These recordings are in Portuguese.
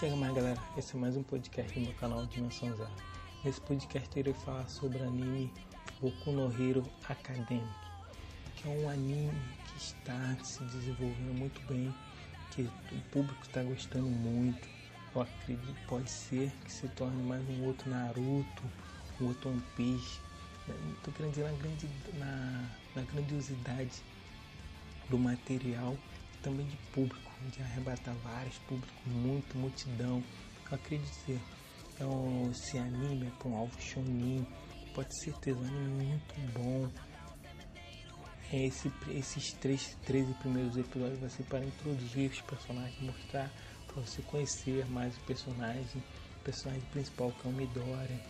Chega mais galera, esse é mais um podcast do meu canal Dimensão Zero. Nesse podcast irei falar sobre o anime Boku no Hero Academic, que é um anime que está se desenvolvendo muito bem, que o público está gostando muito. Eu acredito que pode ser que se torne mais um outro Naruto, um outro One Piece. Estou querendo dizer na, grande, na, na grandiosidade do material também de público de arrebatar vários públicos, muito multidão. Eu acredito ser. Então, esse anime é para um alvo pode ter certeza, um anime muito bom. É, esse, esses três, 13 primeiros episódios vai ser para introduzir os personagens, mostrar para você conhecer mais o personagem, o personagem principal que é o Midoriya.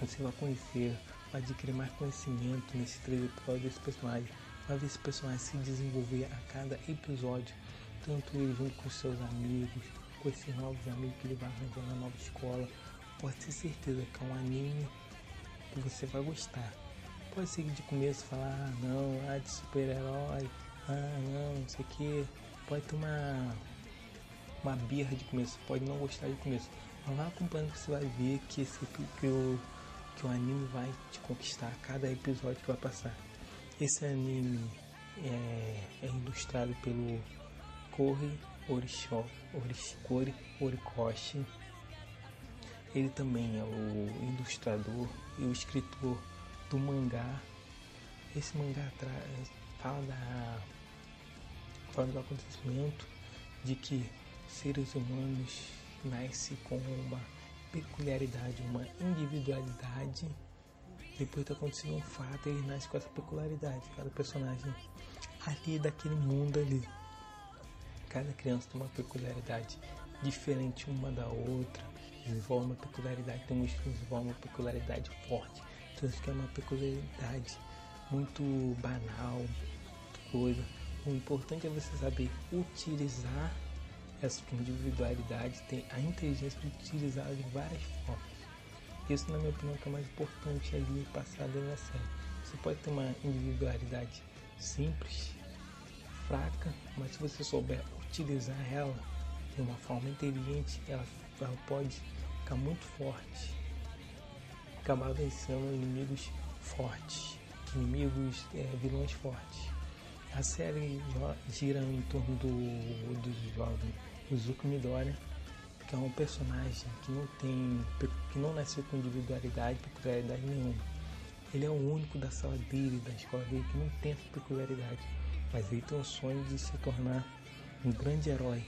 Você vai conhecer, vai adquirir mais conhecimento nesses três episódios desse personagem, vai ver esse personagem se desenvolver a cada episódio tanto ele junto com seus amigos, com esses novos amigos que ele vai arranjar na nova escola. Pode ter certeza que é um anime que você vai gostar. Pode ser que de começo falar, ah, não, ah, de super-herói, ah, não, não sei o que. Pode ter uma, uma birra de começo, pode não gostar de começo. Mas vai acompanhando que você vai ver que, esse, que, o, que o anime vai te conquistar a cada episódio que vai passar. Esse anime é, é ilustrado pelo Orixó, Orishikori Orikoshi. Ele também é o ilustrador e o escritor do mangá. Esse mangá fala, da, fala do acontecimento de que seres humanos nascem com uma peculiaridade, uma individualidade. Depois está acontecendo um fato, ele nasce com essa peculiaridade. Cada personagem ali daquele mundo ali cada criança tem uma peculiaridade diferente uma da outra, desenvolve uma peculiaridade, tem um estilo desenvolve uma peculiaridade forte. Então isso que é uma peculiaridade muito banal, coisa. O importante é você saber utilizar essa individualidade, tem a inteligência de utilizá-la de várias formas. Isso, na minha opinião, é o mais importante ali passado na série. Você pode ter uma individualidade simples, fraca, mas se você souber utilizar ela de uma forma inteligente, ela, ela pode ficar muito forte, acabar vencendo inimigos fortes, inimigos, é, vilões fortes. A série gira em torno do, do jovem Izuku Midoriya, que é um personagem que não tem, que não nasceu com individualidade, peculiaridade nenhuma. Ele é o único da sala dele, da escola dele, que não tem essa peculiaridade mas ele tem o sonho de se tornar um grande herói,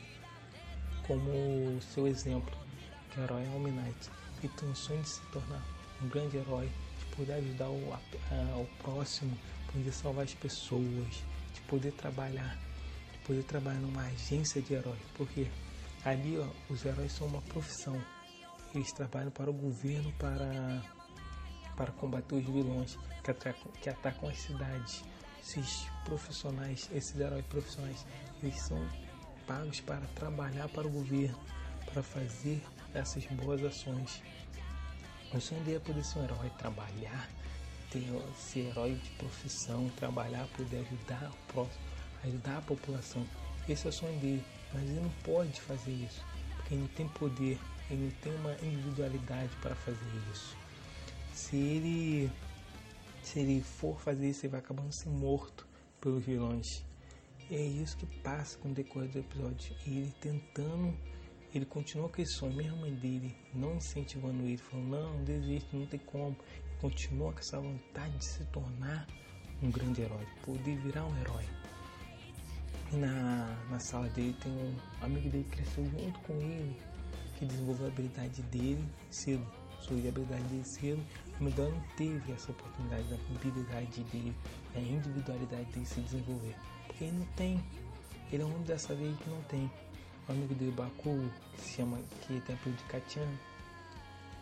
como seu exemplo, que é o herói All Knight. Ele tem o sonho de se tornar um grande herói, de poder ajudar o, a, o próximo, poder salvar as pessoas, de poder trabalhar, de poder trabalhar numa agência de herói, porque ali ó, os heróis são uma profissão, eles trabalham para o governo para para combater os vilões que atacam, que atacam as cidades esses profissionais, esses heróis profissionais, eles são pagos para trabalhar para o governo, para fazer essas boas ações. O sonho dele é poder ser um herói, trabalhar, ter, ser herói de profissão, trabalhar, poder ajudar o próximo, ajudar a população. Esse é o sonho dele, mas ele não pode fazer isso, porque ele não tem poder, ele não tem uma individualidade para fazer isso. Se ele se ele for fazer isso, ele vai acabando sendo morto pelos vilões. E é isso que passa com o decorrer do episódio. E ele tentando, ele continua com esse sonho, mesmo a mãe dele não incentivando ele, falando: não, desiste, não tem como. Continua com essa vontade de se tornar um grande herói, poder virar um herói. Na, na sala dele tem um amigo dele que cresceu junto com ele, que desenvolveu a habilidade dele cedo sua habilidade de ser, o Midori não teve essa oportunidade da habilidade dele, da individualidade dele se desenvolver. Porque ele não tem. Ele é um dessa vez que não tem. O amigo dele, Baku, que se chama, que tem apelido de Kachan,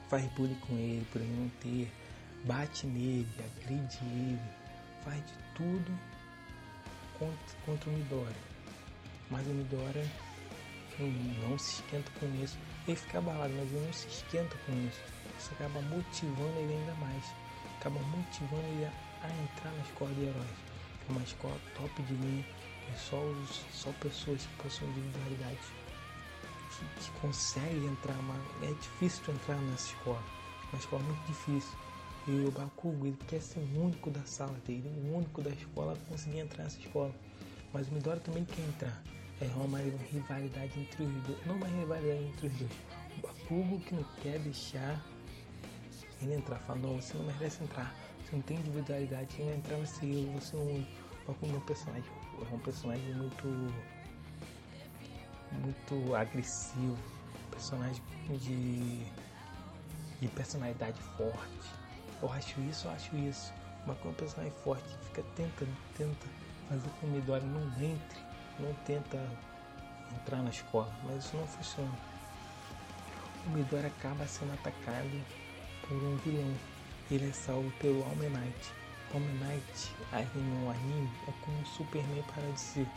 faz bullying com ele por ele não ter, bate nele, agride ele, faz de tudo contra, contra o Midori. Mas o Midori não se esquenta com isso. Ele fica abalado, mas ele não se esquenta com isso. Isso acaba motivando ele ainda mais. Acaba motivando ele a, entrar na escola de heróis. Que é uma escola top de linha. É só, os, só pessoas que possuem individualidade. que consegue entrar, mas é difícil entrar nessa escola, uma escola muito difícil. E o Bakugo ele quer ser o único da sala dele, o único da escola a conseguir entrar nessa escola. Mas o Midori também quer entrar. É uma rivalidade entre os dois. Não uma rivalidade entre os dois. O Bakugo que não quer deixar ele entrar. Não, você não merece entrar. Você não tem individualidade. Quem vai entrar vai ser eu, você não. O Bakugo é um personagem. É um personagem muito. Muito agressivo. Personagem de. de personalidade forte. Eu acho isso, eu acho isso. Mas quando o personagem forte fica tentando, tenta fazer com que o não entre, não tenta entrar na escola, mas isso não funciona. O Midori acaba sendo atacado por um vilão. Ele é salvo pelo Almenite. O Almenite, aí no anime, é como um Superman para dizer.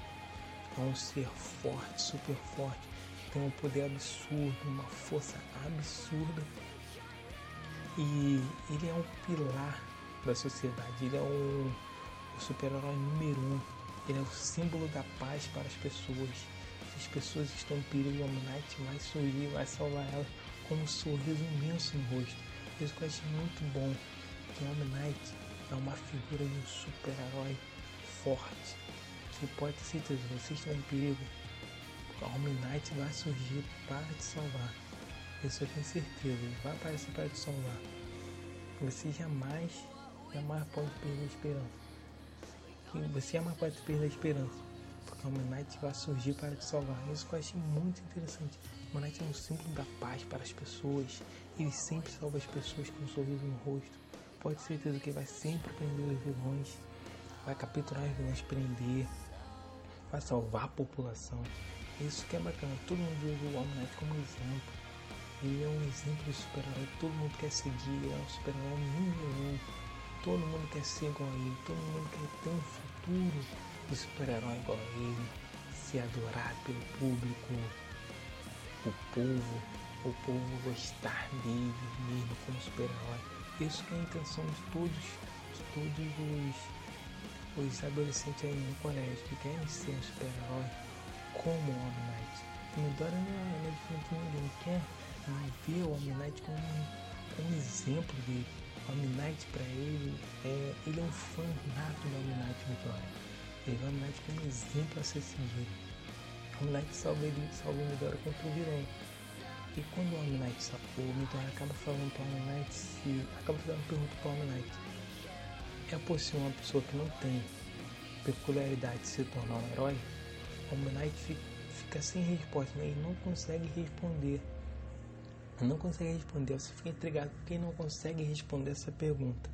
É um ser forte, super forte, tem um poder absurdo, uma força absurda. E ele é um pilar da sociedade, ele é o super-herói número um. Ele é o símbolo da paz para as pessoas. Se as pessoas estão em perigo, o Knight vai sorrir, vai salvar elas com um sorriso imenso no rosto. Isso que eu achei muito bom. Que o Knight é uma figura de um super-herói forte. Que pode ter certeza, se você estiver em perigo, o Knight vai surgir para te salvar. Isso eu tenho certeza, ele vai aparecer para te salvar. Você jamais, jamais pode perder a esperança. Que você jamais pode perder a esperança. Porque o Knight vai surgir para te salvar. Isso que eu achei muito interessante. O Knight é um símbolo da paz para as pessoas. Ele sempre salva as pessoas com um sorriso no rosto. Pode ter certeza que ele vai sempre prender os vilões. Vai capturar os vilões, prender. Vai salvar a população. Isso que é bacana. Todo mundo usa o All Knight como exemplo. Ele é um exemplo de super-herói. Todo mundo quer seguir. É um super-herói número um. Todo mundo quer ser igual a ele. Todo mundo quer ter um futuro de super-herói igual a ele. Ser adorado pelo público. O povo. O povo gostar dele mesmo como super-herói. Isso é a intenção de todos. De todos os, os adolescentes aí no colégio que querem ser um super-herói como o Homem Knight. Não não é diferente de ninguém. Quer ver o Knight como um, um exemplo. O Homem para ele, é, ele é um fã nato do Homem Knight. Ele vê o Knight como um exemplo a ser seguido. O Homem Knight salva ele, salva o Midori contra o vilão. E quando o Homem Knight sacou, o Midori acaba falando para o Homem se. acaba fazendo uma pergunta para o Homem. É possível uma pessoa que não tem peculiaridade de se tornar um herói? O Knight fica, fica sem resposta, né? ele não consegue responder não consegue responder, você fica intrigado porque não consegue responder essa pergunta.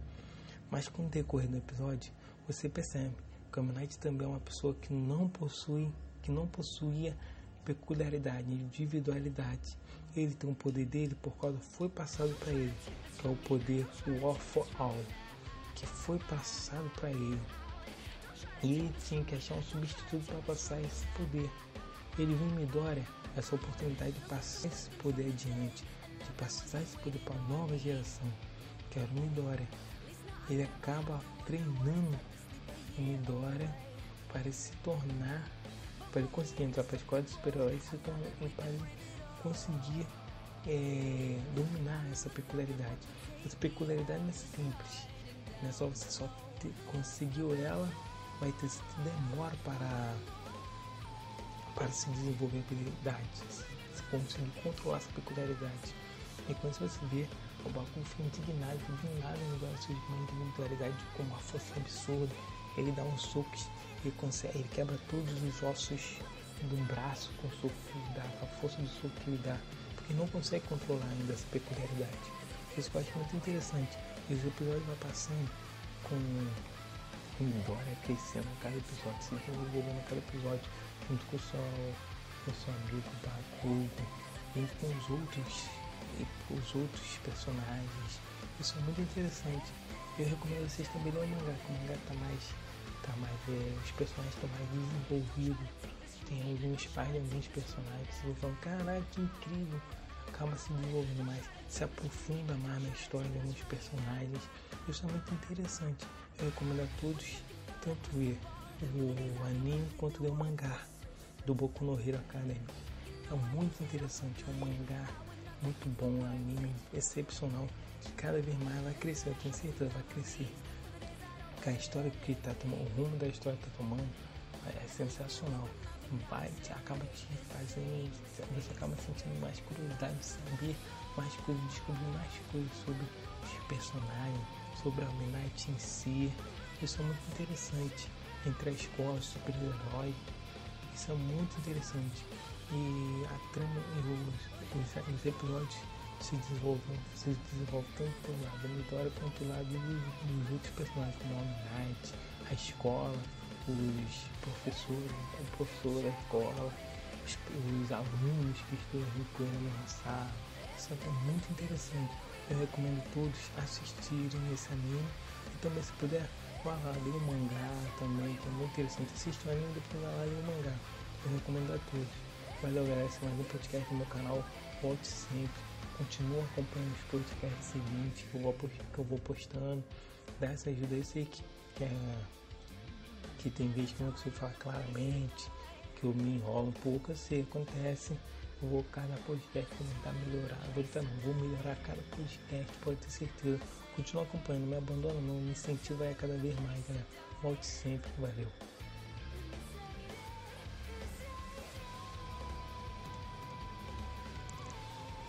Mas com o decorrer do episódio, você percebe que o Knight também é uma pessoa que não possui, que não possuía peculiaridade, individualidade. Ele tem um poder dele por causa foi passado para ele, que é o poder War for All, que foi passado para ele. E ele tinha que achar um substituto para passar esse poder. Ele viu Midoriya essa oportunidade de passar esse poder adiante, de passar esse poder para a nova geração, que era o Midoriya. Ele acaba treinando o Midoriya para se tornar, para ele conseguir entrar para a escola de super-heróis e para ele conseguir é, dominar essa peculiaridade. Essa peculiaridade não é simples, não é só você só ter, conseguiu ela, vai ter demora para para se desenvolver habilidades, se conseguir controlar essa peculiaridade. E quando você vê o Baku fica indignado, nada no negócio de uma individualidade com uma força absurda. Ele dá uns socos, ele consegue, ele quebra todos os ossos do braço com o soco que ele dá, com a força do soco que ele dá, porque não consegue controlar ainda essa peculiaridade. Isso eu acho muito interessante. E os episódios vão passando com, com Dória crescendo a cada episódio, se desenvolvendo a cada episódio junto com o seu, com o seu amigo Bakugo, junto com os outros, e os outros personagens. Isso é muito interessante. Eu recomendo vocês também ler o mangá, que o mangá tá mais. Tá mais é, os personagens estão mais desenvolvidos. Tem alguns pais de alguns personagens que você fala, caralho, que incrível. Acaba se desenvolvendo mais, se aprofunda mais na história de alguns personagens. Isso é muito interessante. Eu recomendo a todos tanto ver o anime quanto ler o mangá do Boku no Hero Academy. É muito interessante, é um mangá muito bom, um anime excepcional que cada vez mais vai crescer, eu tenho certeza, vai crescer. Que a história que está tomando, o rumo da história que está tomando é sensacional. Vai, te, acaba te fazendo, você acaba sentindo mais curiosidade de saber mais coisas, descobrir mais coisas sobre os personagens, sobre a Midnight em si. Isso é muito interessante. Entre a escola, super-herói. Isso é muito interessante. E a trama e os, os, os episódios se desenvolvem, se desenvolvem tanto pelo lado da Midori quanto pelo lado dos, dos outros personagens, como a Midnight, a escola, os professores, o professor da escola, os, os alunos que estão recuperando na sala. Isso é muito interessante. Eu recomendo todos assistirem esse anime e também se puder ler o mangá também, que é muito interessante. Assista o anime e depois lá ler o mangá. Eu recomendo a todos. Valeu galera, esse é mais um podcast no meu canal. Volte sempre. Continua acompanhando os podcasts seguintes que eu vou, postando. Dá essa ajuda. Eu sei que, que, é, que tem vezes que eu não consigo falar claramente, que eu me enrolo um pouco. Eu sei, acontece. Eu vou cada podcast tentar melhorar. Vou tentar não, vou melhorar cada podcast, pode ter certeza. Continua acompanhando, me abandona não, me incentiva a cada vez mais, galera. Volte sempre, valeu.